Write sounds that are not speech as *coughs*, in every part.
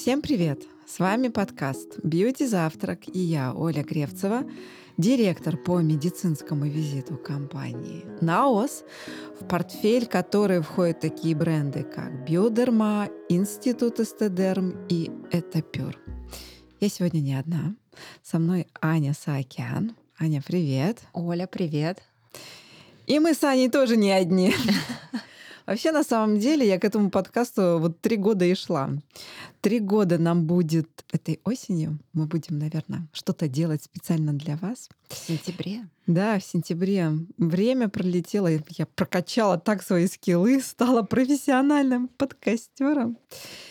Всем привет! С вами подкаст «Бьюти Завтрак» и я, Оля Гревцева, директор по медицинскому визиту компании «Наос», в портфель которой входят такие бренды, как «Биодерма», «Институт Эстедерм» и «Этапюр». Я сегодня не одна. Со мной Аня Саакян. Аня, привет. Оля, привет. И мы с Аней тоже не одни. *laughs* Вообще, на самом деле, я к этому подкасту вот три года и шла. Три года нам будет этой осенью. Мы будем, наверное, что-то делать специально для вас. В сентябре? Да, в сентябре. Время пролетело, я прокачала так свои скиллы, стала профессиональным подкастером.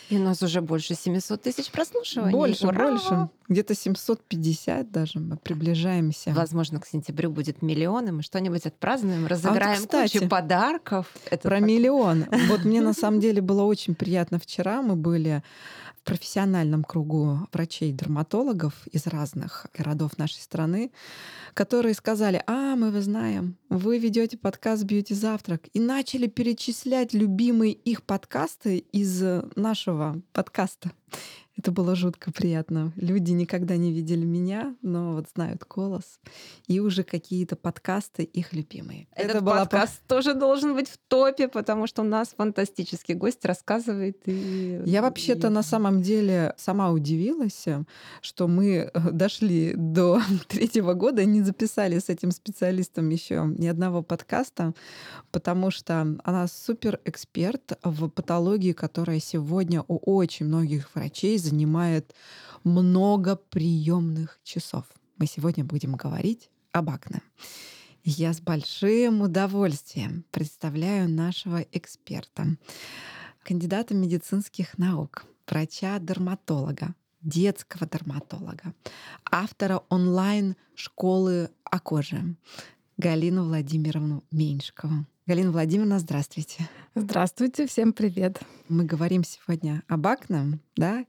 И у нас уже больше 700 тысяч прослушиваний. Больше, Ура! больше. Где-то 750 даже. Мы приближаемся. Возможно, к сентябрю будет миллион, и мы что-нибудь отпразднуем, разыграем а вот, кстати, кучу подарков. Это про так... миллион. Вот мне на самом деле было очень приятно вчера. Мы были профессиональном кругу врачей-дерматологов из разных городов нашей страны, которые сказали, а, мы вы знаем, вы ведете подкаст «Бьюти Завтрак» и начали перечислять любимые их подкасты из нашего подкаста. Это было жутко приятно. Люди никогда не видели меня, но вот знают голос. И уже какие-то подкасты их любимые. Этот Это подкаст была... тоже должен быть в топе, потому что у нас фантастический гость рассказывает. И... Я вообще-то и... на самом деле сама удивилась, что мы э, дошли до *laughs* третьего года и не записали с этим специалистом еще ни одного подкаста, потому что она супер эксперт в патологии, которая сегодня у очень многих врачей занимает много приемных часов. Мы сегодня будем говорить об акне. Я с большим удовольствием представляю нашего эксперта, кандидата медицинских наук, врача-дерматолога, детского дерматолога, автора онлайн-школы о коже, Галину Владимировну Меньшкову. Галина Владимировна, здравствуйте. Здравствуйте, всем привет. Мы говорим сегодня об акне, да,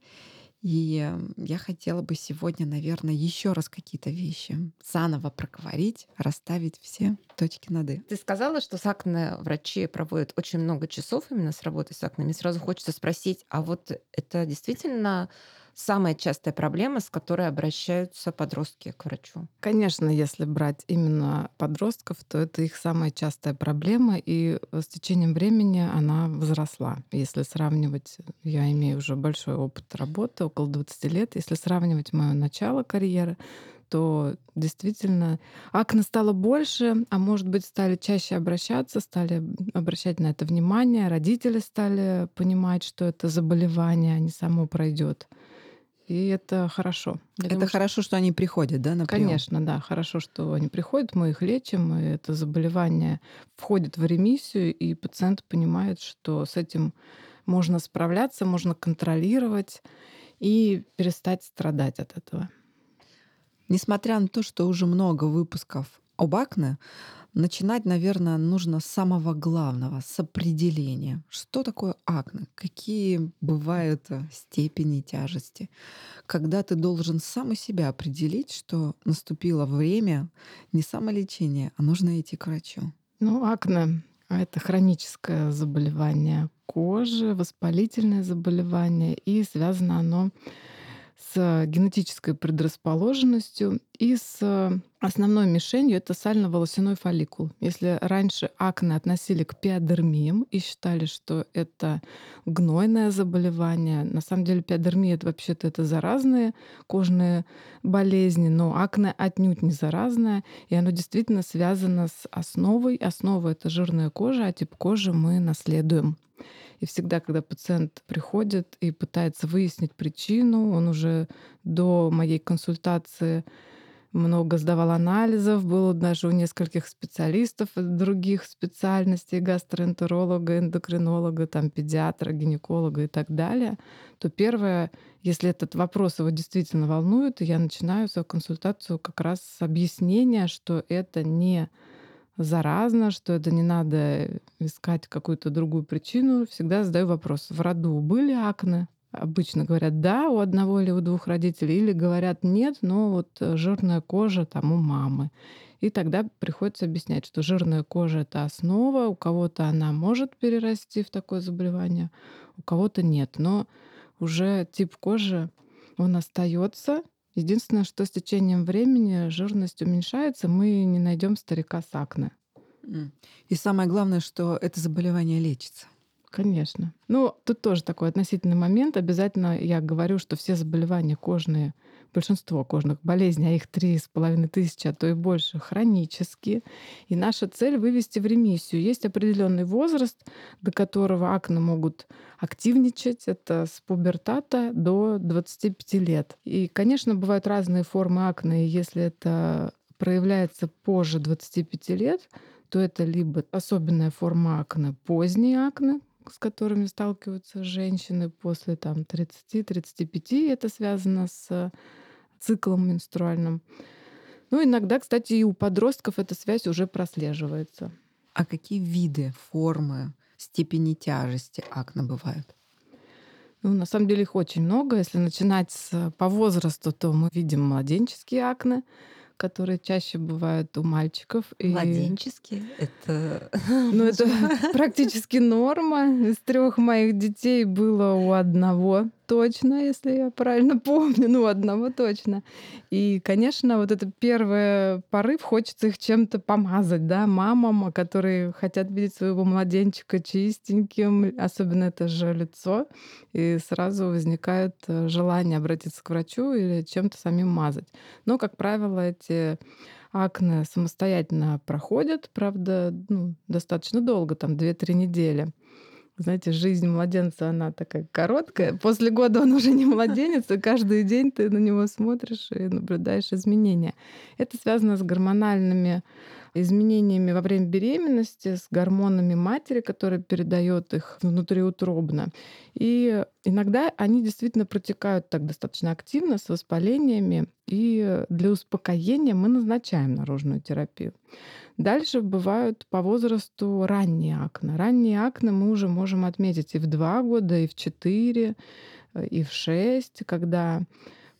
и я хотела бы сегодня, наверное, еще раз какие-то вещи заново проговорить, расставить все точки над «и». Ты сказала, что с акне врачи проводят очень много часов именно с работой с акне. Мне сразу хочется спросить, а вот это действительно самая частая проблема, с которой обращаются подростки к врачу? Конечно, если брать именно подростков, то это их самая частая проблема, и с течением времени она возросла. Если сравнивать, я имею уже большой опыт работы, около 20 лет, если сравнивать мое начало карьеры, то действительно акне стало больше, а может быть, стали чаще обращаться, стали обращать на это внимание, родители стали понимать, что это заболевание, а не само пройдет. И это хорошо. Я это думаю, хорошо, что они приходят, да, на прием? Конечно, да. Хорошо, что они приходят, мы их лечим, и это заболевание входит в ремиссию, и пациент понимает, что с этим можно справляться, можно контролировать и перестать страдать от этого. Несмотря на то, что уже много выпусков об акне, начинать, наверное, нужно с самого главного, с определения. Что такое акне? Какие бывают э, степени тяжести? Когда ты должен сам у себя определить, что наступило время не самолечения, а нужно идти к врачу. Ну, акне — это хроническое заболевание кожи, воспалительное заболевание, и связано оно с генетической предрасположенностью и с основной мишенью это сально-волосяной фолликул. Если раньше акне относили к пиодермиям и считали, что это гнойное заболевание, на самом деле пиодермия это вообще-то это заразные кожные болезни, но акне отнюдь не заразное, и оно действительно связано с основой. Основа это жирная кожа, а тип кожи мы наследуем. И всегда, когда пациент приходит и пытается выяснить причину, он уже до моей консультации много сдавал анализов, было даже у нескольких специалистов других специальностей, гастроэнтеролога, эндокринолога, там, педиатра, гинеколога и так далее, то первое, если этот вопрос его действительно волнует, я начинаю свою консультацию как раз с объяснения, что это не заразно, что это не надо искать какую-то другую причину. Всегда задаю вопрос, в роду были акне? Обычно говорят да у одного или у двух родителей, или говорят нет, но вот жирная кожа там у мамы. И тогда приходится объяснять, что жирная кожа это основа, у кого-то она может перерасти в такое заболевание, у кого-то нет. Но уже тип кожи, он остается. Единственное, что с течением времени жирность уменьшается, мы не найдем старика с акне. И самое главное, что это заболевание лечится. Конечно. Ну, тут тоже такой относительный момент. Обязательно я говорю, что все заболевания кожные, большинство кожных болезней, а их три с половиной тысячи, а то и больше, хронические. И наша цель — вывести в ремиссию. Есть определенный возраст, до которого акне могут активничать. Это с пубертата до 25 лет. И, конечно, бывают разные формы акне. И если это проявляется позже 25 лет, то это либо особенная форма акне, поздний акне, с которыми сталкиваются женщины после там, 30-35. Это связано с циклом менструальным. Ну, иногда, кстати, и у подростков эта связь уже прослеживается. А какие виды, формы, степени тяжести акне бывают? Ну, на самом деле их очень много. Если начинать с, по возрасту, то мы видим младенческие акне, которые чаще бывают у мальчиков. Младенческие? Это... *laughs* Ну, это *laughs* практически норма. Из трех моих детей было у одного точно, если я правильно *laughs* помню, ну, одного точно. И, конечно, вот это первый порыв, хочется их чем-то помазать, да, мамам, которые хотят видеть своего младенчика чистеньким, особенно это же лицо, и сразу возникает э, желание обратиться к врачу или чем-то самим мазать. Но, как правило, эти акне самостоятельно проходят, правда, ну, достаточно долго, там 2-3 недели. Знаете, жизнь младенца, она такая короткая. После года он уже не младенец, и каждый день ты на него смотришь и наблюдаешь изменения. Это связано с гормональными изменениями во время беременности, с гормонами матери, которая передает их внутриутробно. И иногда они действительно протекают так достаточно активно с воспалениями, и для успокоения мы назначаем наружную терапию. Дальше бывают по возрасту ранние акне. Ранние акне мы уже можем отметить и в 2 года, и в 4, э, и в 6, когда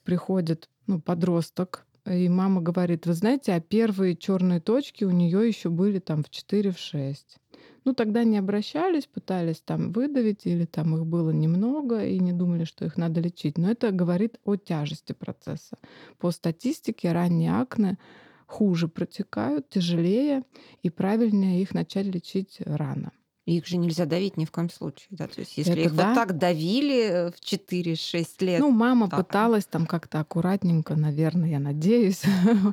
приходит ну, подросток, и мама говорит, вы знаете, а первые черные точки у нее еще были там в 4, в 6. Ну, тогда не обращались, пытались там выдавить, или там их было немного, и не думали, что их надо лечить. Но это говорит о тяжести процесса. По статистике ранние акне хуже протекают, тяжелее, и правильнее их начать лечить рано. Их же нельзя давить ни в коем случае. Да? То есть, если Это их да. вот так давили э, в 4-6 лет. Ну, мама так. пыталась там как-то аккуратненько, наверное, я надеюсь.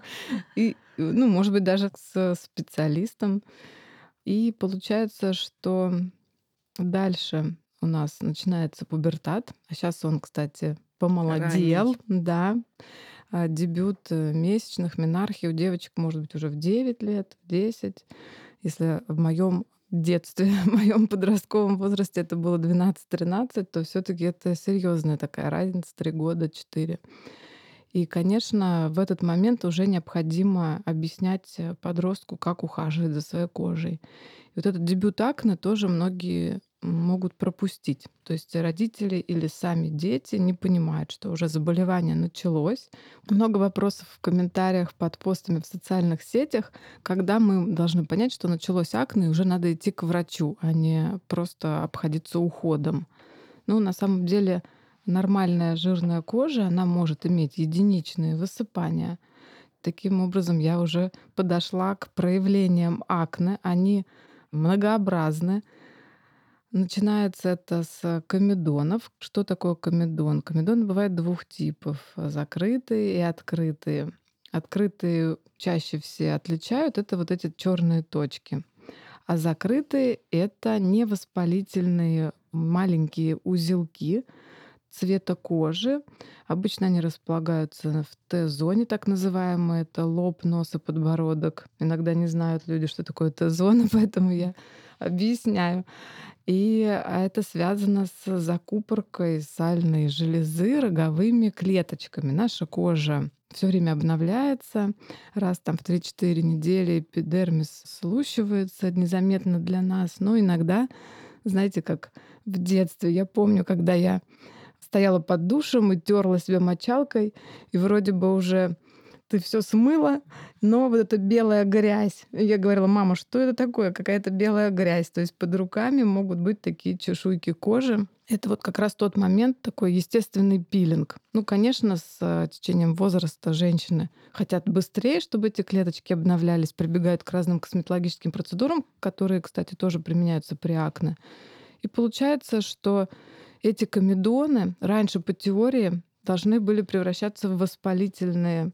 *laughs* И, ну, может быть, даже с специалистом. И получается, что дальше у нас начинается пубертат. А сейчас он, кстати, помолодел. Ранний. Да. А, дебют э, месячных менархий у девочек может быть уже в 9 лет, в 10. Если в моем детстве, *laughs* в моем подростковом возрасте это было 12-13, то все-таки это серьезная такая разница, 3 года, 4. И, конечно, в этот момент уже необходимо объяснять э, подростку, как ухаживать за своей кожей. И вот этот дебют акне тоже многие могут пропустить. То есть родители или сами дети не понимают, что уже заболевание началось. Много вопросов в комментариях под постами в социальных сетях, когда мы должны понять, что началось акне, и уже надо идти к врачу, а не просто обходиться уходом. Ну, на самом деле, нормальная жирная кожа, она может иметь единичные высыпания. Таким образом, я уже подошла к проявлениям акне. Они многообразны. Начинается это с комедонов. Что такое комедон? Комедоны бывают двух типов. Закрытые и открытые. Открытые чаще все отличают. Это вот эти черные точки. А закрытые — это невоспалительные маленькие узелки цвета кожи. Обычно они располагаются в Т-зоне, так называемые. Это лоб, нос и подбородок. Иногда не знают люди, что такое Т-зона, *laughs* поэтому я объясняю. И а, это связано с закупоркой сальной железы роговыми клеточками. Наша кожа все время обновляется. Раз там в 3-4 недели эпидермис слущивается незаметно для нас. Но иногда, знаете, как в детстве, я помню, когда я стояла под душем и терла себя мочалкой, и вроде бы уже ты все смыла, но вот эта белая грязь. Я говорила, мама, что это такое? Какая-то белая грязь. То есть под руками могут быть такие чешуйки кожи. Это вот как раз тот момент, такой естественный пилинг. Ну, конечно, с э, течением возраста женщины хотят быстрее, чтобы эти клеточки обновлялись, прибегают к разным косметологическим процедурам, которые, кстати, тоже применяются при акне. И получается, что эти комедоны раньше по теории должны были превращаться в воспалительные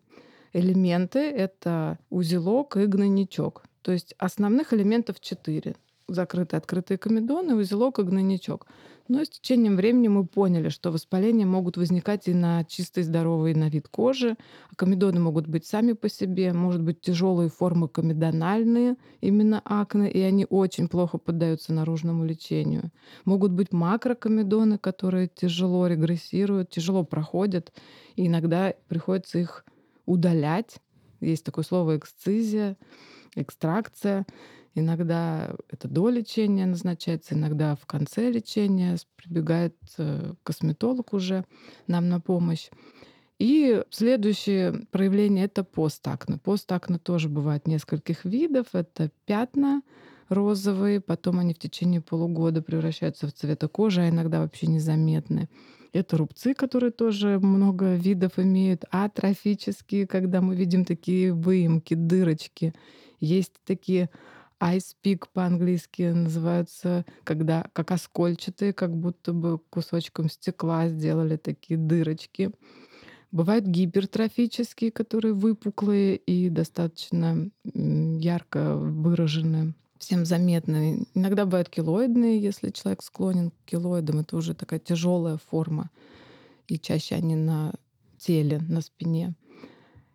элементы. Это узелок и гнойничок. То есть основных элементов четыре. Закрытые, открытые комедоны, узелок и гнойничок. Но с течением времени мы поняли, что воспаления могут возникать и на чистой здоровой на вид кожи. Комедоны могут быть сами по себе, может быть тяжелые формы комедональные, именно акне, и они очень плохо поддаются наружному лечению. Могут быть макрокомедоны, которые тяжело регрессируют, тяжело проходят, и иногда приходится их удалять. Есть такое слово эксцизия, экстракция. Иногда это до лечения назначается, иногда в конце лечения прибегает э, косметолог уже нам на помощь. И следующее проявление — это постакне. Постакне тоже бывает нескольких видов. Это пятна розовые, потом они в течение полугода превращаются в цвета кожи, а иногда вообще незаметны. Это рубцы, которые тоже много видов имеют, атрофические, когда мы видим такие выемки, дырочки. Есть такие Ice Peak по-английски называются, когда как оскольчатые, как будто бы кусочком стекла сделали такие дырочки. Бывают гипертрофические, которые выпуклые и достаточно ярко выражены, всем заметны. Иногда бывают килоидные, если человек склонен к килоидам. Это уже такая тяжелая форма. И чаще они на теле, на спине.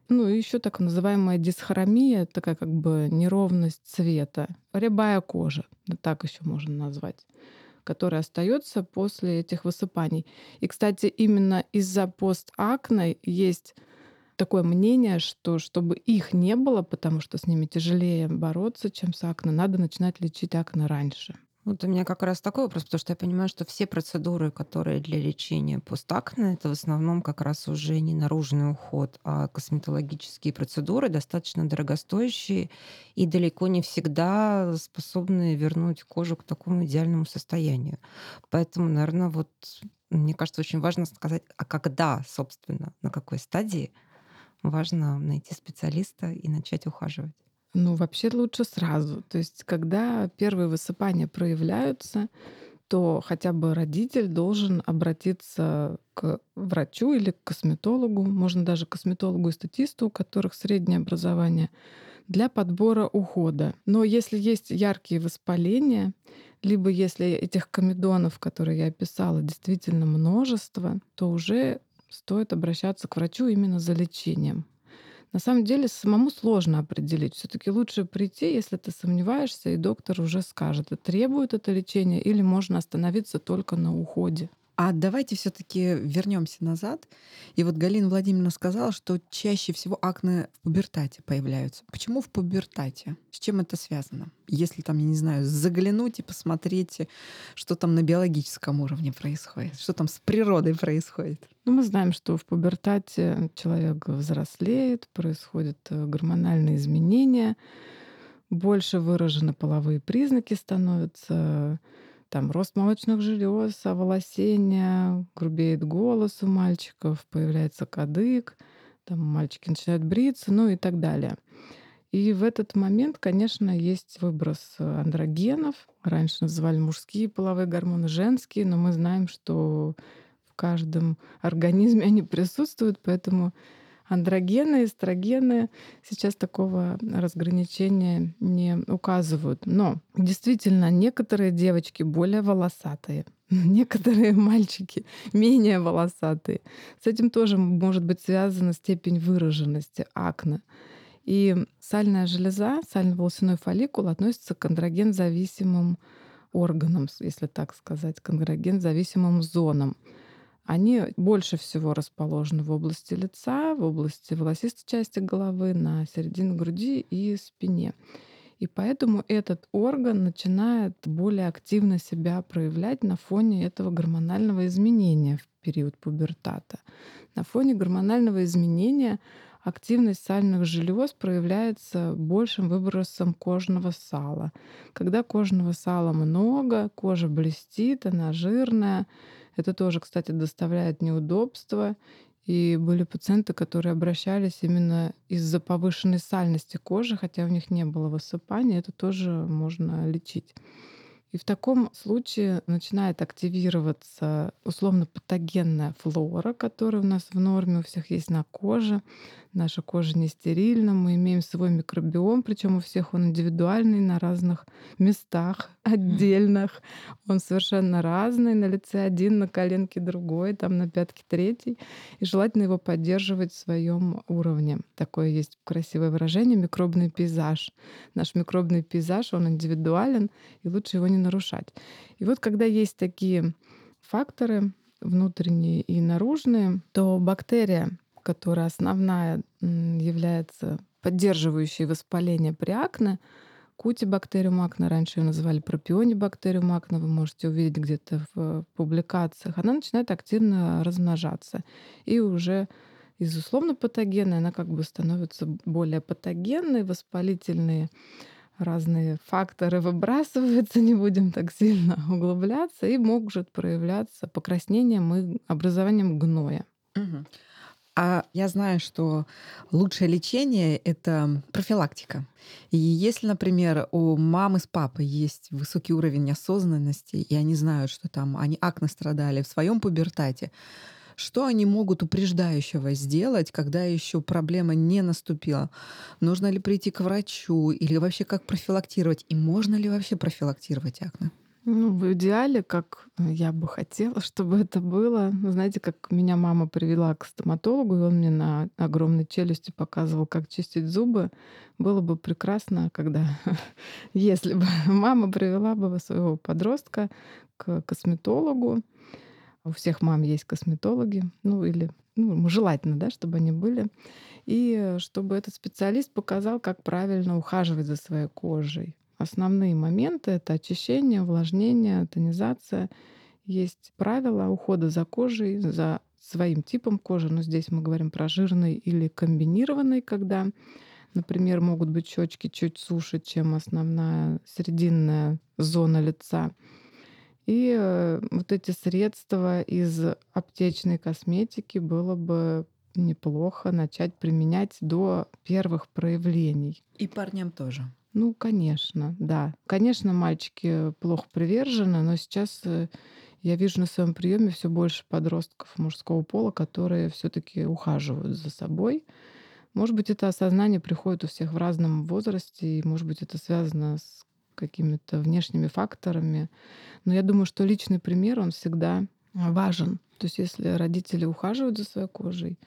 Ну, еще так называемая дисхромия, такая как бы неровность цвета, рябая кожа, так еще можно назвать, которая остается после этих высыпаний. И, кстати, именно из-за постакне есть такое мнение, что чтобы их не было, потому что с ними тяжелее бороться, чем с акне, надо начинать лечить акне раньше. Вот у меня как раз такой вопрос, потому что я понимаю, что все процедуры, которые для лечения постакне, это в основном как раз уже не наружный уход, а косметологические процедуры, достаточно дорогостоящие и далеко не всегда способны вернуть кожу к такому идеальному состоянию. Поэтому, наверное, вот мне кажется, очень важно сказать, а когда, собственно, на какой стадии важно найти специалиста и начать ухаживать. Ну, вообще лучше сразу. То есть, когда первые высыпания проявляются, то хотя бы родитель должен обратиться к врачу или к косметологу, можно даже к косметологу и статисту, у которых среднее образование, для подбора ухода. Но если есть яркие воспаления, либо если этих комедонов, которые я описала, действительно множество, то уже стоит обращаться к врачу именно за лечением. На самом деле самому сложно определить. Все-таки лучше прийти, если ты сомневаешься, и доктор уже скажет, требует это лечение или можно остановиться только на уходе. А давайте все-таки вернемся назад. И вот Галина Владимировна сказала, что чаще всего акне в пубертате появляются. Почему в пубертате? С чем это связано? Если там, я не знаю, заглянуть и посмотреть, что там на биологическом уровне происходит, что там с природой происходит. Ну, мы знаем, что в пубертате человек взрослеет, происходят э, гормональные изменения, больше выражены половые признаки становятся, там рост молочных желез, оволосение, грубеет голос у мальчиков, появляется кадык, там мальчики начинают бриться, ну и так далее. И в этот момент, конечно, есть выброс андрогенов. Раньше называли мужские половые гормоны, женские, но мы знаем, что в каждом организме они присутствуют, поэтому Андрогены, эстрогены сейчас такого разграничения не указывают. Но действительно, некоторые девочки более волосатые, *laughs* некоторые мальчики менее волосатые. С этим тоже может быть связана степень выраженности акне. И сальная железа, сально-волосяной фолликул относится к андроген-зависимым органам, если так сказать, к андроген-зависимым зонам они больше всего расположены в области лица, в области волосистой части головы, на середине груди и спине. И поэтому этот орган начинает более активно себя проявлять на фоне этого гормонального изменения в период пубертата. На фоне гормонального изменения активность сальных желез проявляется большим выбросом кожного сала. Когда кожного сала много, кожа блестит, она жирная. Это тоже, кстати, доставляет неудобства. И были пациенты, которые обращались именно из-за повышенной сальности кожи, хотя у них не было высыпания, это тоже можно лечить. И в таком случае начинает активироваться условно-патогенная флора, которая у нас в норме у всех есть на коже. Наша кожа не стерильна, мы имеем свой микробиом, причем у всех он индивидуальный на разных местах отдельных. Он совершенно разный, на лице один, на коленке другой, там на пятке третий. И желательно его поддерживать в своем уровне. Такое есть красивое выражение микробный пейзаж. Наш микробный пейзаж, он индивидуален, и лучше его не нарушать. И вот когда есть такие факторы, внутренние и наружные, то бактерия которая основная является поддерживающей воспаление при акне, кутибактериум акне, раньше ее называли пропионибактериум акне, вы можете увидеть где-то в публикациях, она начинает активно размножаться. И уже из условно патогенной она как бы становится более патогенной, воспалительные разные факторы выбрасываются, не будем так сильно углубляться, и может проявляться покраснением и образованием гноя. Угу. А я знаю, что лучшее лечение — это профилактика. И если, например, у мамы с папой есть высокий уровень осознанности, и они знают, что там они акне страдали в своем пубертате, что они могут упреждающего сделать, когда еще проблема не наступила? Нужно ли прийти к врачу или вообще как профилактировать? И можно ли вообще профилактировать акне? Ну, в идеале, как я бы хотела, *laughs* чтобы это было. Знаете, как меня мама привела к стоматологу, и он мне на огромной челюсти показывал, как чистить зубы. Было бы прекрасно, когда, *laughs* если бы *laughs* мама привела бы своего подростка к косметологу. У всех мам есть косметологи, ну или ну, желательно, да, чтобы они были. И чтобы этот специалист показал, как правильно ухаживать за своей кожей. Основные моменты — это очищение, увлажнение, тонизация. Есть правила ухода за кожей, за своим типом кожи, но здесь мы говорим про жирный или комбинированный, когда, например, могут быть щечки чуть суше, чем основная срединная зона лица. И э, вот эти средства из аптечной косметики было бы неплохо начать применять до первых проявлений. И парням тоже. Ну, конечно, да. Конечно, мальчики плохо привержены, но сейчас э, я вижу на своем приеме все больше подростков мужского пола, которые все-таки ухаживают за собой. Может быть, это осознание приходит у всех в разном возрасте, и, может быть, это связано с какими-то внешними факторами. Но я думаю, что личный пример, он всегда важен. То есть если родители ухаживают за своей кожей,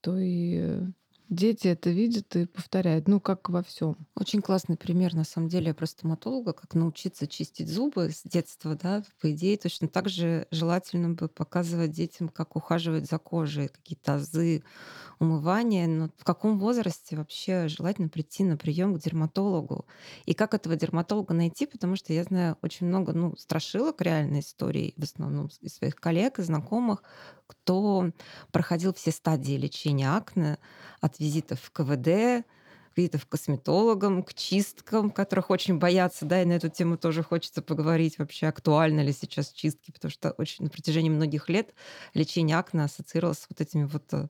то и Дети это видят и повторяют, ну, как во всем. Очень классный пример, на самом деле, про стоматолога, как научиться чистить зубы с детства, да, по идее, точно так же желательно бы показывать детям, как ухаживать за кожей, какие-то азы умывания, но в каком возрасте вообще желательно прийти на прием к дерматологу? И как этого дерматолога найти? Потому что я знаю очень много ну, страшилок реальной истории, в основном из своих коллег и знакомых, кто проходил все стадии лечения акне, от визитов в КВД, визитов к косметологам, к чисткам, которых очень боятся, да, и на эту тему тоже хочется поговорить вообще, актуально ли сейчас чистки, потому что очень на протяжении многих лет лечение акне ассоциировалось с вот этими вот э,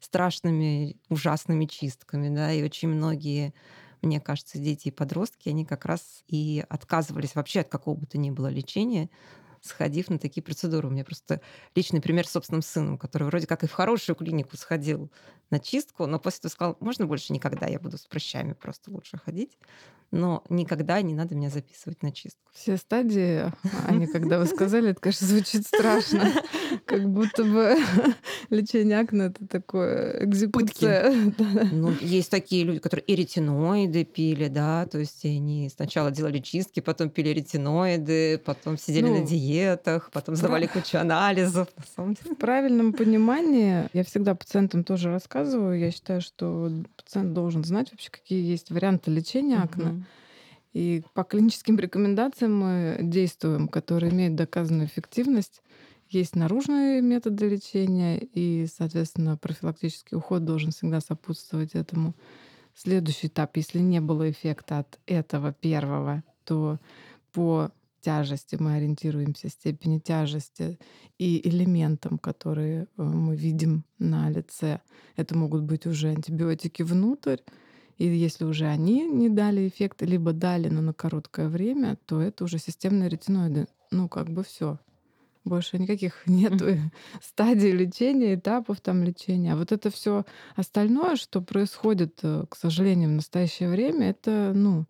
страшными, ужасными чистками, да, и очень многие мне кажется, дети и подростки, они как раз и отказывались вообще от какого бы то ни было лечения, сходив на такие процедуры. У меня просто личный пример с собственным сыном, который вроде как и в хорошую клинику сходил на чистку, но после этого сказал, можно больше никогда, я буду с прыщами просто лучше ходить но никогда не надо меня записывать на чистку. Все стадии, они, когда вы *laughs* сказали, это, конечно, звучит страшно. Как будто бы *laughs* лечение акне — это такое экзекуция. *laughs* Ну, есть такие люди, которые и ретиноиды пили, да, то есть они сначала делали чистки, потом пили ретиноиды, потом сидели ну, на диетах, потом сдавали кучу анализов. В правильном понимании, я всегда пациентам тоже рассказываю, я считаю, что пациент должен знать вообще, какие есть варианты лечения акне. И по клиническим рекомендациям мы действуем, которые имеют доказанную эффективность. Есть наружные методы лечения, и, соответственно, профилактический уход должен всегда сопутствовать этому. Следующий этап, если не было эффекта от этого первого, то по тяжести мы ориентируемся, степени тяжести и элементам, которые э, мы видим на лице. Это могут быть уже антибиотики внутрь, и если уже они не дали эффект, либо дали, но на короткое время, то это уже системные ретиноиды. Ну, как бы все. Больше никаких *laughs* нет *laughs* стадий лечения, этапов там лечения. А вот это все остальное, что происходит, э, к сожалению, в настоящее время, это, ну,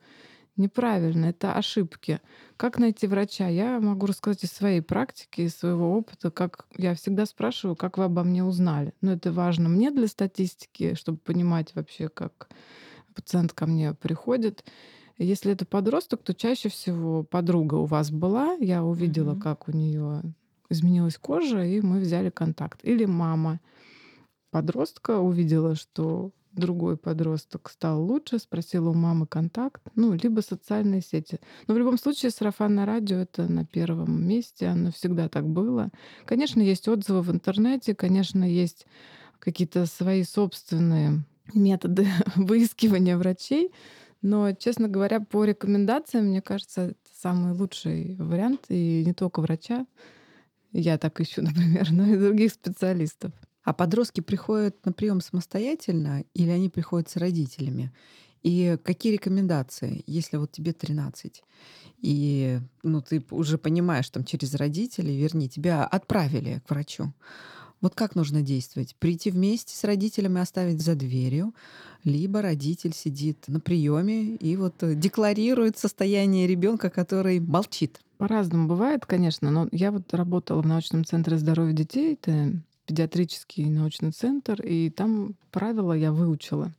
неправильно, это ошибки. Как найти врача? Я могу рассказать из своей практики, из своего опыта, как я всегда спрашиваю, как вы обо мне узнали. Но это важно мне для статистики, чтобы понимать вообще, как пациент ко мне приходит. Если это подросток, то чаще всего подруга у вас была, я увидела, mm-hmm. как у нее изменилась кожа, и мы взяли контакт. Или мама подростка увидела, что другой подросток стал лучше, спросила у мамы контакт, ну, либо социальные сети. Но в любом случае сарафанное радио — это на первом месте, оно всегда так было. Конечно, есть отзывы в интернете, конечно, есть какие-то свои собственные методы *laughs* выискивания врачей, но, честно говоря, по рекомендациям, мне кажется, это самый лучший вариант, и не только врача, я так ищу, *laughs* например, но и других специалистов. А подростки приходят на прием самостоятельно или они приходят с родителями? И какие рекомендации, если вот тебе 13, и ну, ты уже понимаешь, там через родителей, вернее, тебя отправили к врачу. Вот как нужно действовать? Прийти вместе с родителями, оставить за дверью, либо родитель сидит на приеме и вот декларирует состояние ребенка, который молчит. По-разному бывает, конечно, но я вот работала в научном центре здоровья детей, это педиатрический научный центр, и там правила я выучила.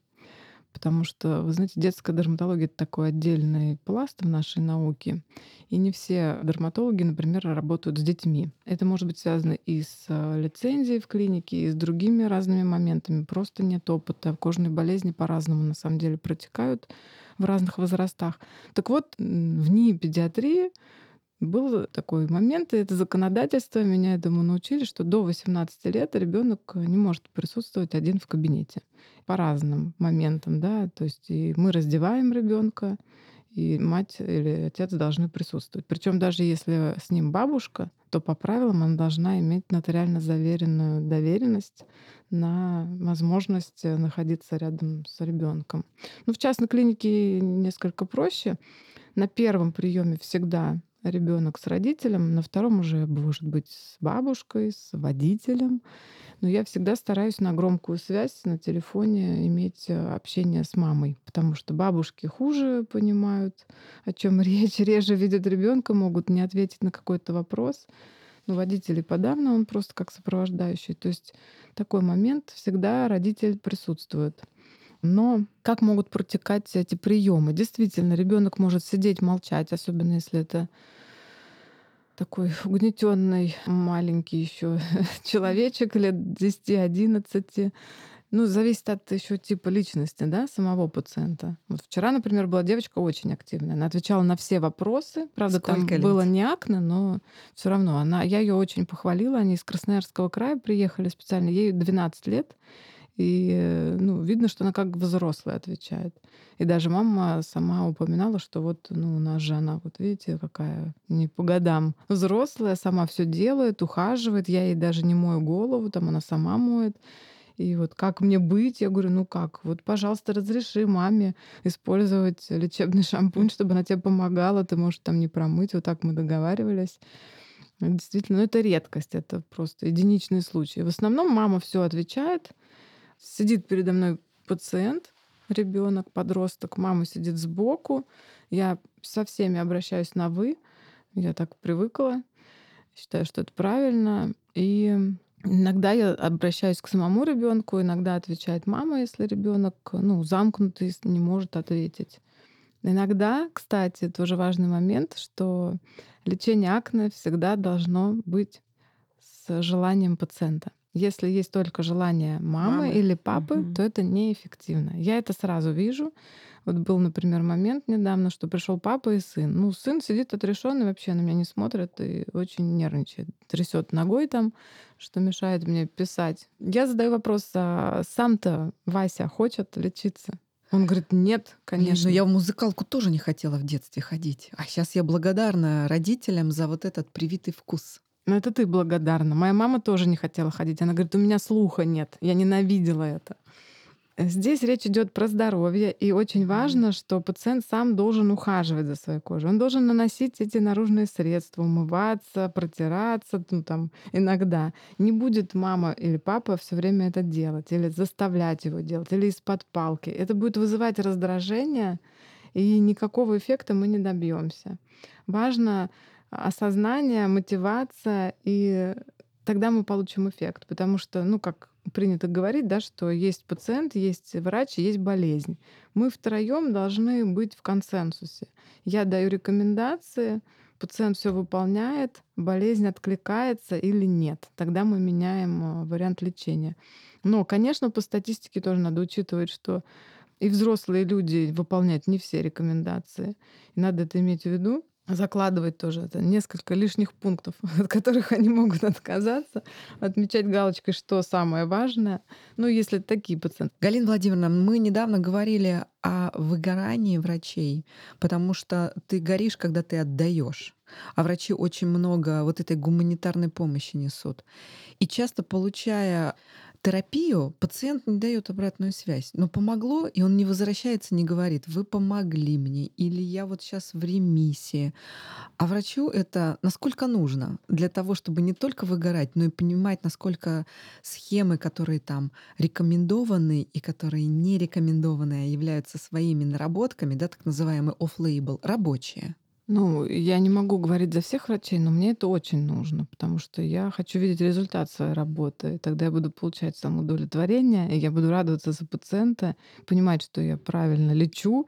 Потому что, вы знаете, детская дерматология — это такой отдельный пласт в нашей науке. И не все дерматологи, например, работают с детьми. Это может быть связано и с э, лицензией в клинике, и с другими разными моментами. Просто нет опыта. Кожные болезни по-разному на самом деле протекают в разных возрастах. Так вот, в НИИ педиатрии был такой момент, и это законодательство меня этому научили, что до 18 лет ребенок не может присутствовать один в кабинете по разным моментам, да, то есть и мы раздеваем ребенка, и мать или отец должны присутствовать. Причем даже если с ним бабушка, то по правилам она должна иметь нотариально заверенную доверенность на возможность находиться рядом с ребенком. Ну, в частной клинике несколько проще. На первом приеме всегда ребенок с родителем, на втором уже может быть с бабушкой, с водителем. Но я всегда стараюсь на громкую связь на телефоне иметь э, общение с мамой, потому что бабушки хуже понимают, о чем *laughs* речь, реже видят ребенка, могут не ответить на какой-то вопрос. Но водители подавно, он просто как сопровождающий. То есть такой момент всегда родитель присутствует. Но как могут протекать эти приемы? Действительно, ребенок может сидеть, молчать, особенно если это такой угнетенный маленький еще *laughs* человечек лет 10-11. Ну, зависит от еще типа личности, да, самого пациента. Вот вчера, например, была девочка очень активная. Она отвечала на все вопросы. Правда, Сколько там лет? было не акне, но все равно она, я ее очень похвалила. Они из Красноярского края приехали специально. Ей 12 лет. И э, ну, видно, что она как взрослая отвечает. И даже мама сама упоминала, что вот ну, у нас же она, вот видите, какая не по годам взрослая, сама все делает, ухаживает. Я ей даже не мою голову, там она сама моет. И вот как мне быть? Я говорю, ну как? Вот, пожалуйста, разреши маме использовать лечебный шампунь, чтобы она тебе помогала. Ты можешь там не промыть. Вот так мы договаривались. Действительно, ну это редкость, это просто единичный случай. В основном мама все отвечает, Сидит передо мной пациент, ребенок, подросток, мама сидит сбоку. Я со всеми обращаюсь на вы. Я так привыкла. Считаю, что это правильно. И иногда я обращаюсь к самому ребенку, иногда отвечает мама, если ребенок ну, замкнутый, не может ответить. Иногда, кстати, тоже важный момент, что лечение акне всегда должно быть с желанием пациента. Если есть только желание мамы, Мамы. или папы, Мгм. то это неэффективно. Я это сразу вижу. Вот был, например, момент недавно, что пришел папа и сын. Ну, сын сидит отрешенный, вообще на меня не смотрит и очень нервничает. Трясет ногой там, что мешает мне писать. Я задаю вопрос, а сам-то Вася хочет лечиться? Он говорит, нет, Блин, конечно. ну я в музыкалку тоже не хотела в детстве ходить. А сейчас я благодарна родителям за вот этот привитый вкус. Ну, это ты благодарна. Моя мама тоже не хотела ходить. Она говорит, у меня слуха нет. Я ненавидела это. Здесь речь идет про здоровье, и очень важно, что пациент сам должен ухаживать за своей кожей. Он должен наносить эти наружные средства, умываться, протираться, ну, там, иногда. Не будет мама или папа все время это делать, или заставлять его делать, или из-под палки. Это будет вызывать раздражение, и никакого эффекта мы не добьемся. Важно осознание, мотивация, и тогда мы получим эффект. Потому что, ну, как принято говорить, да, что есть пациент, есть врач, есть болезнь. Мы втроем должны быть в консенсусе. Я даю рекомендации, пациент все выполняет, болезнь откликается или нет. Тогда мы меняем э, вариант лечения. Но, конечно, по статистике тоже надо учитывать, что и взрослые люди выполняют не все рекомендации. И надо это иметь в виду закладывать тоже это несколько лишних пунктов, *laughs* от которых они могут отказаться, отмечать галочкой, что самое важное. Ну, если такие пациенты. Галина Владимировна, мы недавно говорили о выгорании врачей, потому что ты горишь, когда ты отдаешь. А врачи очень много вот этой гуманитарной помощи несут. И часто получая терапию, пациент не дает обратную связь. Но помогло, и он не возвращается, не говорит, вы помогли мне, или я вот сейчас в ремиссии. А врачу это насколько нужно для того, чтобы не только выгорать, но и понимать, насколько схемы, которые там рекомендованы и которые не рекомендованы, а являются своими наработками, да, так называемый off-label, рабочие. Ну, я не могу говорить за всех врачей, но мне это очень нужно, потому что я хочу видеть результат своей работы. И тогда я буду получать самоудовлетворение, и я буду радоваться за пациента, понимать, что я правильно лечу.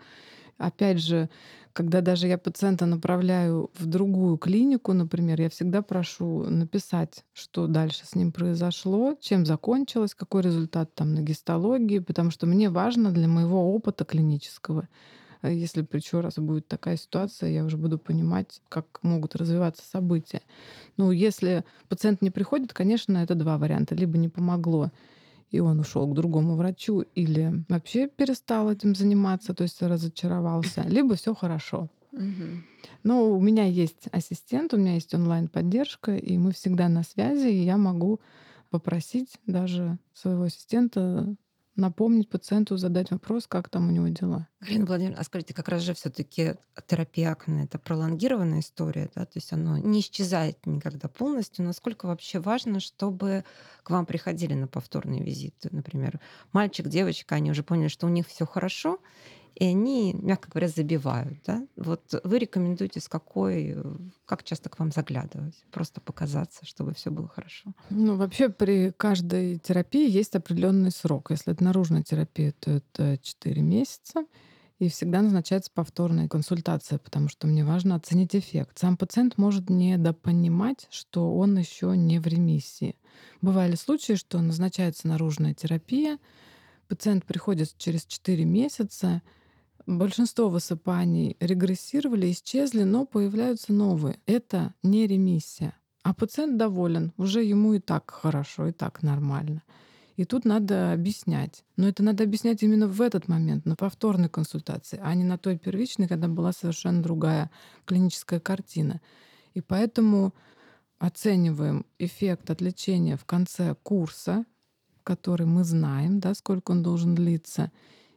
Опять же, когда даже я пациента направляю в другую клинику, например, я всегда прошу написать, что дальше с ним произошло, чем закончилось, какой результат там на гистологии, потому что мне важно для моего опыта клинического а если еще раз будет такая ситуация, я уже буду понимать, как могут развиваться события. Ну, если пациент не приходит, конечно, это два варианта. Либо не помогло, и он ушел к другому врачу, или вообще перестал этим заниматься, то есть разочаровался, *coughs* либо все хорошо. Но у меня есть ассистент, у меня есть онлайн-поддержка, и мы всегда на связи, и я могу попросить даже своего ассистента напомнить пациенту, задать вопрос, как там у него дела. Галина Владимировна, а скажите, как раз же все таки терапия акне— это пролонгированная история, да? То есть оно не исчезает никогда полностью. Насколько вообще важно, чтобы к вам приходили на повторные визиты? Например, мальчик, девочка, они уже поняли, что у них все хорошо, и они, мягко говоря, забивают. Да? Вот вы рекомендуете с какой, как часто к вам заглядывать? Просто показаться, чтобы все было хорошо. Ну, вообще при каждой терапии есть определенный срок. Если это наружная терапия, то это 4 месяца. И всегда назначается повторная консультация, потому что мне важно оценить эффект. Сам пациент может недопонимать, что он еще не в ремиссии. Бывали случаи, что назначается наружная терапия, пациент приходит через 4 месяца, Большинство высыпаний регрессировали, исчезли, но появляются новые. Это не ремиссия. А пациент доволен, уже ему и так хорошо, и так нормально. И тут надо объяснять. Но это надо объяснять именно в этот момент, на повторной консультации, а не на той первичной, когда была совершенно другая клиническая картина. И поэтому оцениваем эффект от лечения в конце курса, который мы знаем, да, сколько он должен длиться,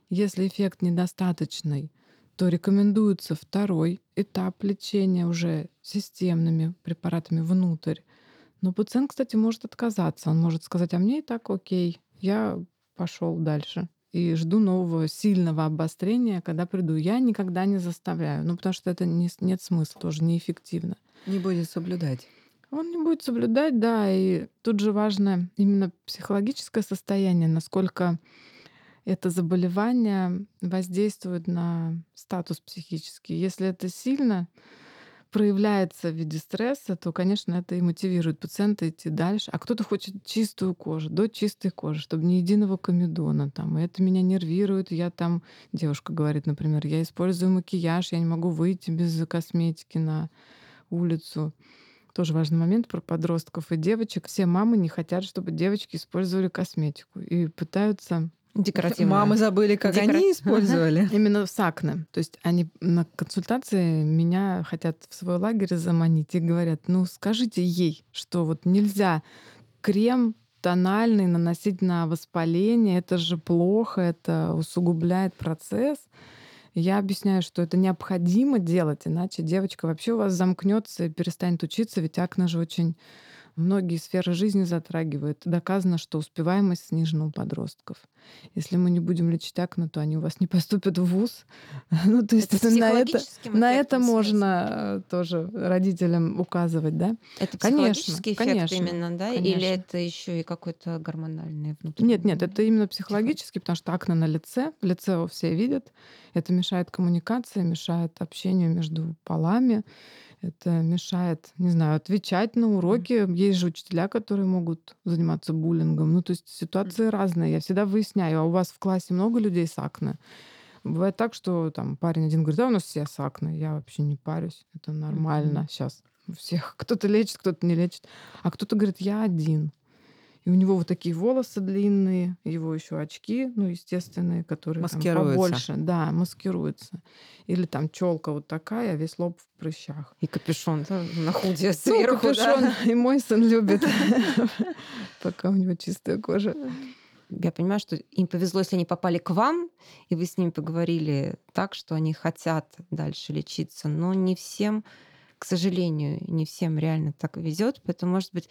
если эффект недостаточный, то рекомендуется второй этап лечения уже системными препаратами внутрь. Но пациент, кстати, может отказаться. Он может сказать, а мне и так окей, я пошел дальше и жду нового сильного обострения, когда приду. Я никогда не заставляю, ну потому что это не, нет смысла, тоже неэффективно. Не будет соблюдать. Он не будет соблюдать, да, и тут же важно именно психологическое состояние, насколько это заболевание воздействует на статус психический. Если это сильно, проявляется в виде стресса, то, конечно, это и мотивирует пациента идти дальше. А кто-то хочет чистую кожу, до чистой кожи, чтобы ни единого комедона там. И это меня нервирует. Я там, девушка говорит, например, я использую макияж, я не могу выйти без косметики на улицу. Тоже важный момент про подростков и девочек. Все мамы не хотят, чтобы девочки использовали косметику и пытаются Декоративная. Мамы забыли, как Декора- они использовали. Именно в сакне. То есть они на консультации меня хотят в свой лагерь заманить и говорят, ну скажите ей, что вот нельзя крем тональный наносить на воспаление, это же плохо, это усугубляет процесс. Я объясняю, что это необходимо делать, иначе девочка вообще у вас замкнется и перестанет учиться, ведь акне же очень многие сферы жизни затрагивает. Доказано, что успеваемость снижена у подростков. Если мы не будем лечить акне, то они у вас не поступят в ВУЗ. *laughs* Ну, то есть Это на это, на это можно э, тоже родителям указывать, да? Это Конечно, психологический эффект конечно, именно, да? конечно. Или это еще и какой-то гормональный внутренний? Нет, нет, это именно психологически, потому что акне на лице, лице все видят. Это мешает коммуникации, мешает общению между полами. Это мешает, не знаю, отвечать на уроки. Есть же учителя, которые могут заниматься буллингом. Ну, то есть ситуации разные. Я всегда выясняю, а у вас в классе много людей с акне? Бывает так, что там парень один говорит, да, у нас все с акне. Я вообще не парюсь. Это нормально сейчас. У всех *laughs* кто-то лечит, кто-то не лечит. А кто-то говорит, я один. И у него вот такие волосы длинные, его еще очки, ну, естественные, которые там побольше. Да, маскируются. Или там челка вот такая, а весь лоб в прыщах. И капюшон да, на худе Ну, сверху, капюшон да? *laughs* и мой сын любит, *laughs* пока у него чистая кожа. Я понимаю, что им повезло, если они попали к вам, и вы с ними поговорили так, что они хотят дальше лечиться, но не всем, к сожалению, не всем реально так везет. Поэтому, может быть,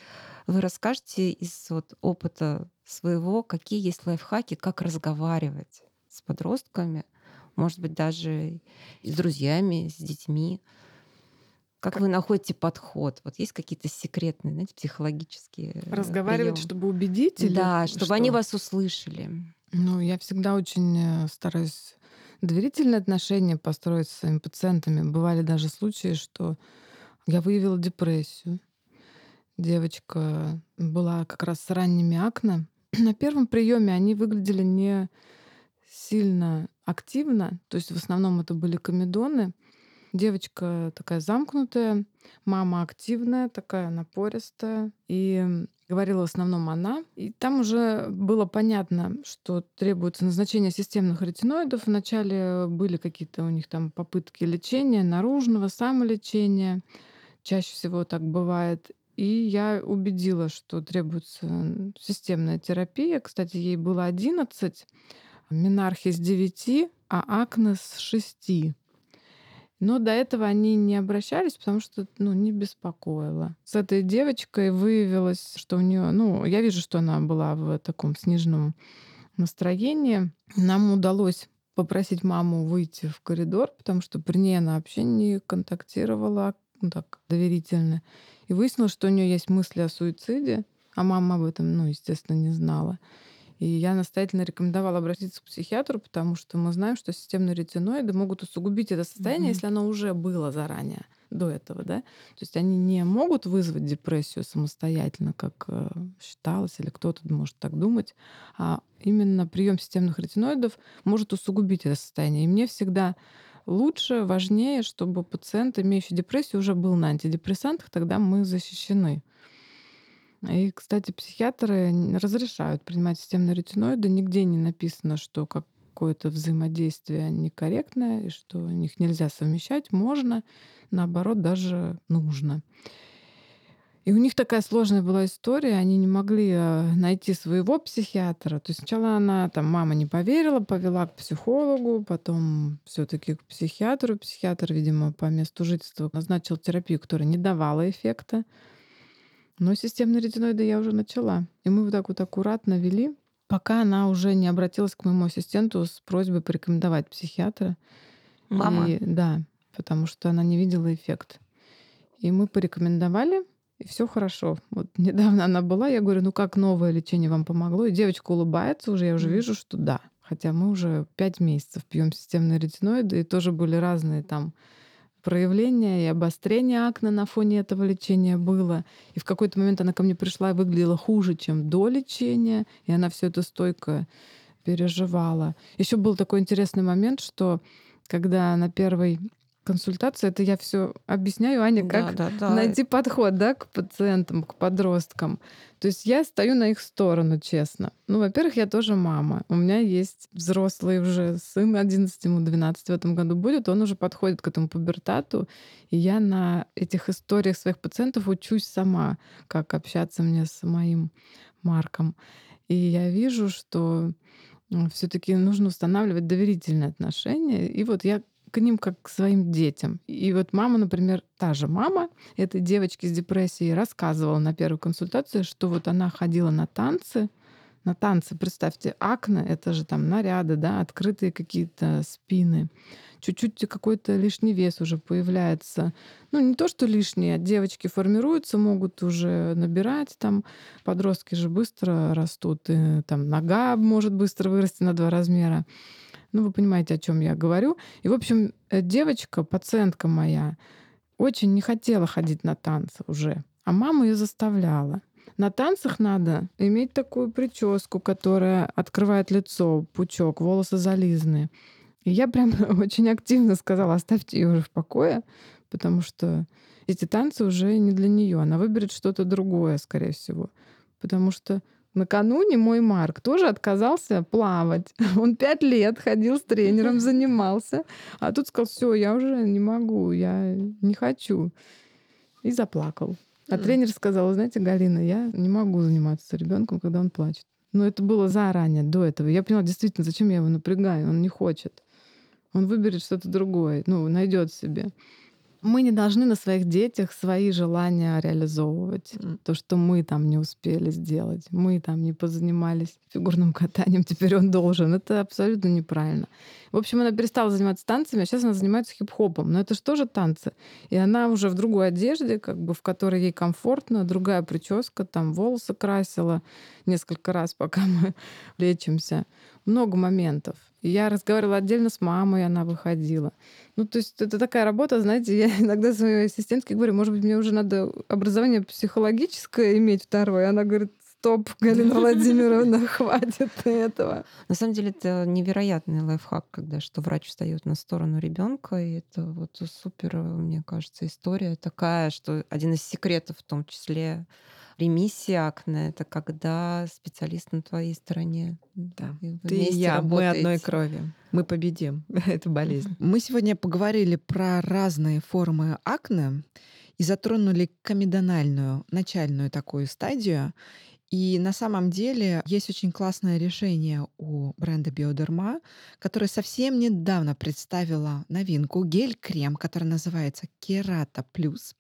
вы расскажете из вот опыта своего, какие есть лайфхаки, как разговаривать с подростками, может быть, даже с друзьями, с детьми. Как, Как- вы находите подход? Вот есть какие-то секретные, знаете, психологические э, Разговаривать, приёмы? чтобы убедить или Да, чтобы они что? вас услышали. Ну, я всегда очень э, стараюсь доверительные отношения построить с своими пациентами. Бывали даже случаи, что я выявила депрессию. Девочка была как раз с ранними акне. *clears throat* На первом приеме они выглядели не сильно активно, то есть в основном это были комедоны. Девочка такая замкнутая, мама активная, такая напористая. И говорила в основном она. И там уже было понятно, что требуется назначение системных ретиноидов. Вначале были какие-то у них там попытки лечения, наружного, самолечения. Чаще всего так бывает. И я убедила, что требуется системная терапия. Кстати, ей было 11, Минархи с 9, а Акне с 6. Но до этого они не обращались, потому что ну, не беспокоило. С этой девочкой выявилось, что у нее, ну, я вижу, что она была в таком сниженном настроении. Нам удалось попросить маму выйти в коридор, потому что при ней она вообще не контактировала ну, так доверительно. И выяснилось, что у нее есть мысли о суициде, а мама об этом, ну, естественно, не знала. И я настоятельно рекомендовала обратиться к психиатру, потому что мы знаем, что системные ретиноиды могут усугубить это состояние, Мгм. если оно уже было заранее, до этого, да. То есть они не могут вызвать депрессию самостоятельно, как э, считалось, или кто-то может так думать, а именно прием системных ретиноидов может усугубить это состояние. И мне всегда лучше, важнее, чтобы пациент, имеющий депрессию, уже был на антидепрессантах, тогда мы защищены. И, кстати, психиатры разрешают принимать системные ретиноиды. Нигде не написано, что какое-то взаимодействие некорректное и что их нельзя совмещать. Можно, наоборот, даже нужно. И у них такая сложная была история, они не могли э, найти своего психиатра. То есть сначала она, там, мама не поверила, повела к психологу, потом все таки к психиатру. Психиатр, видимо, по месту жительства назначил терапию, которая не давала эффекта. Но системные ретиноиды я уже начала. И мы вот так вот аккуратно вели, пока она уже не обратилась к моему ассистенту с просьбой порекомендовать психиатра. Мама. И, да, потому что она не видела эффект. И мы порекомендовали, и все хорошо. Вот *laughs* недавно она была, я говорю, ну как новое лечение вам помогло? И девочка улыбается уже, я уже вижу, что да. Хотя мы уже пять месяцев пьем системные ретиноиды, и тоже были разные там проявление и обострение акне на фоне этого лечения было. И в какой-то момент она ко мне пришла и выглядела хуже, чем до лечения, и она все это стойко переживала. Еще был такой интересный момент, что когда на первой консультации, это я все объясняю, Аня, как да, да, да. найти подход да, к пациентам, к подросткам. То есть я стою на их сторону, честно. Ну, во-первых, я тоже мама. У меня есть взрослый уже сын, 11 ему 12 в этом году будет, он уже подходит к этому пубертату, и я на этих историях своих пациентов учусь сама, как общаться мне с моим Марком. И я вижу, что все-таки нужно устанавливать доверительные отношения. И вот я к ним как к своим детям. И вот мама, например, та же мама этой девочки с депрессией рассказывала на первой консультации, что вот она ходила на танцы, на танцы, представьте, акне, это же там наряды, да, открытые какие-то спины. Чуть-чуть какой-то лишний вес уже появляется. Ну, не то, что лишний, а девочки формируются, могут уже набирать, там подростки же быстро растут, и там нога может быстро вырасти на два размера. Ну, вы понимаете, о чем я говорю. И, в общем, э, девочка, пациентка моя, очень не хотела ходить на танцы уже, а мама ее заставляла. На танцах надо иметь такую прическу, которая открывает лицо, пучок, волосы зализаны. И я прям *laughs* очень активно сказала, оставьте ее уже в покое, потому что эти танцы уже не для нее. Она выберет что-то другое, скорее всего. Потому что накануне мой Марк тоже отказался плавать. *laughs* Он пять лет ходил с тренером, *laughs* занимался. А тут сказал, все, я уже не могу, я не хочу. И заплакал. А тренер сказал, знаете, Галина, я не могу заниматься с ребенком, когда он плачет. Но это было заранее, до этого. Я поняла, действительно, зачем я его напрягаю? Он не хочет. Он выберет что-то другое, ну, найдет себе мы не должны на своих детях свои желания реализовывать. Mm. То, что мы там не успели сделать, мы там не позанимались фигурным катанием, *laughs* теперь он должен. Это абсолютно неправильно. В общем, она перестала заниматься танцами, а сейчас она занимается хип-хопом. Но это же тоже танцы. И она уже в другой одежде, как бы в которой ей комфортно, другая прическа, там волосы красила несколько раз, *laughs* пока мы лечимся. Много моментов. Я разговаривала отдельно с мамой, она выходила. Ну, то есть это такая работа, знаете, я *laughs* иногда своей ассистентке говорю, может быть, мне уже надо образование психологическое иметь второе. Она говорит, стоп, Галина *laughs* Владимировна, хватит этого. На самом деле это невероятный лайфхак, когда что врач встает на сторону ребенка, и это вот супер, мне кажется, история такая, что один из секретов в том числе Ремиссия акне — это когда специалист на твоей стороне. Да. Ты и я, работаете. мы одной крови. Мы победим *laughs* эту болезнь. Мы сегодня поговорили про разные формы акне и затронули комедональную, начальную такую стадию. И на самом деле есть очень классное решение у бренда Биодерма, которое совсем недавно представила новинку гель-крем, который называется Керата Плюс.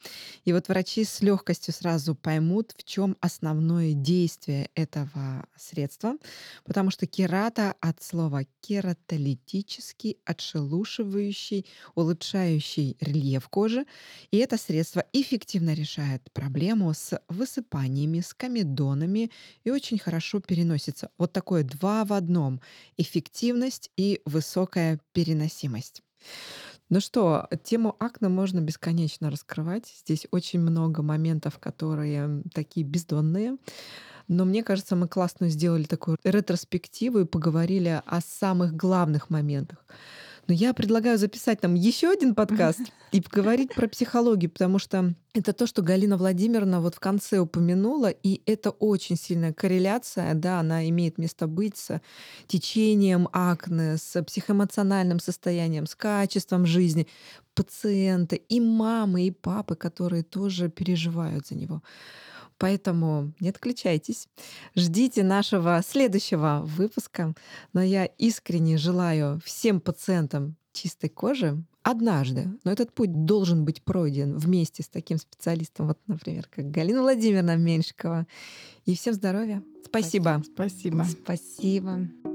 И вот врачи с легкостью сразу поймут, в чем основное действие этого средства, потому что керата от слова кератолитический, отшелушивающий, улучшающий рельеф кожи. И это средство эффективно решает проблему с высыпаниями, с комедонами, и очень хорошо переносится. Вот такое два в одном. Эффективность и высокая переносимость. Ну что, тему акне можно бесконечно раскрывать. Здесь очень много моментов, которые такие бездонные. Но мне кажется, мы классно сделали такую ретроспективу и поговорили о самых главных моментах. Но я предлагаю записать там еще один подкаст *laughs* и поговорить про психологию, потому что это то, что Галина Владимировна вот в конце упомянула, и это очень сильная корреляция, да, она имеет место быть с течением акне, с психоэмоциональным состоянием, с качеством жизни пациента, и мамы, и папы, которые тоже переживают за него. Поэтому не отключайтесь. Ждите нашего следующего выпуска. Но я искренне желаю всем пациентам чистой кожи однажды, но этот путь должен быть пройден вместе с таким специалистом, вот, например, как Галина Владимировна Меньшикова. И всем здоровья. Спасибо. Спасибо. Спасибо.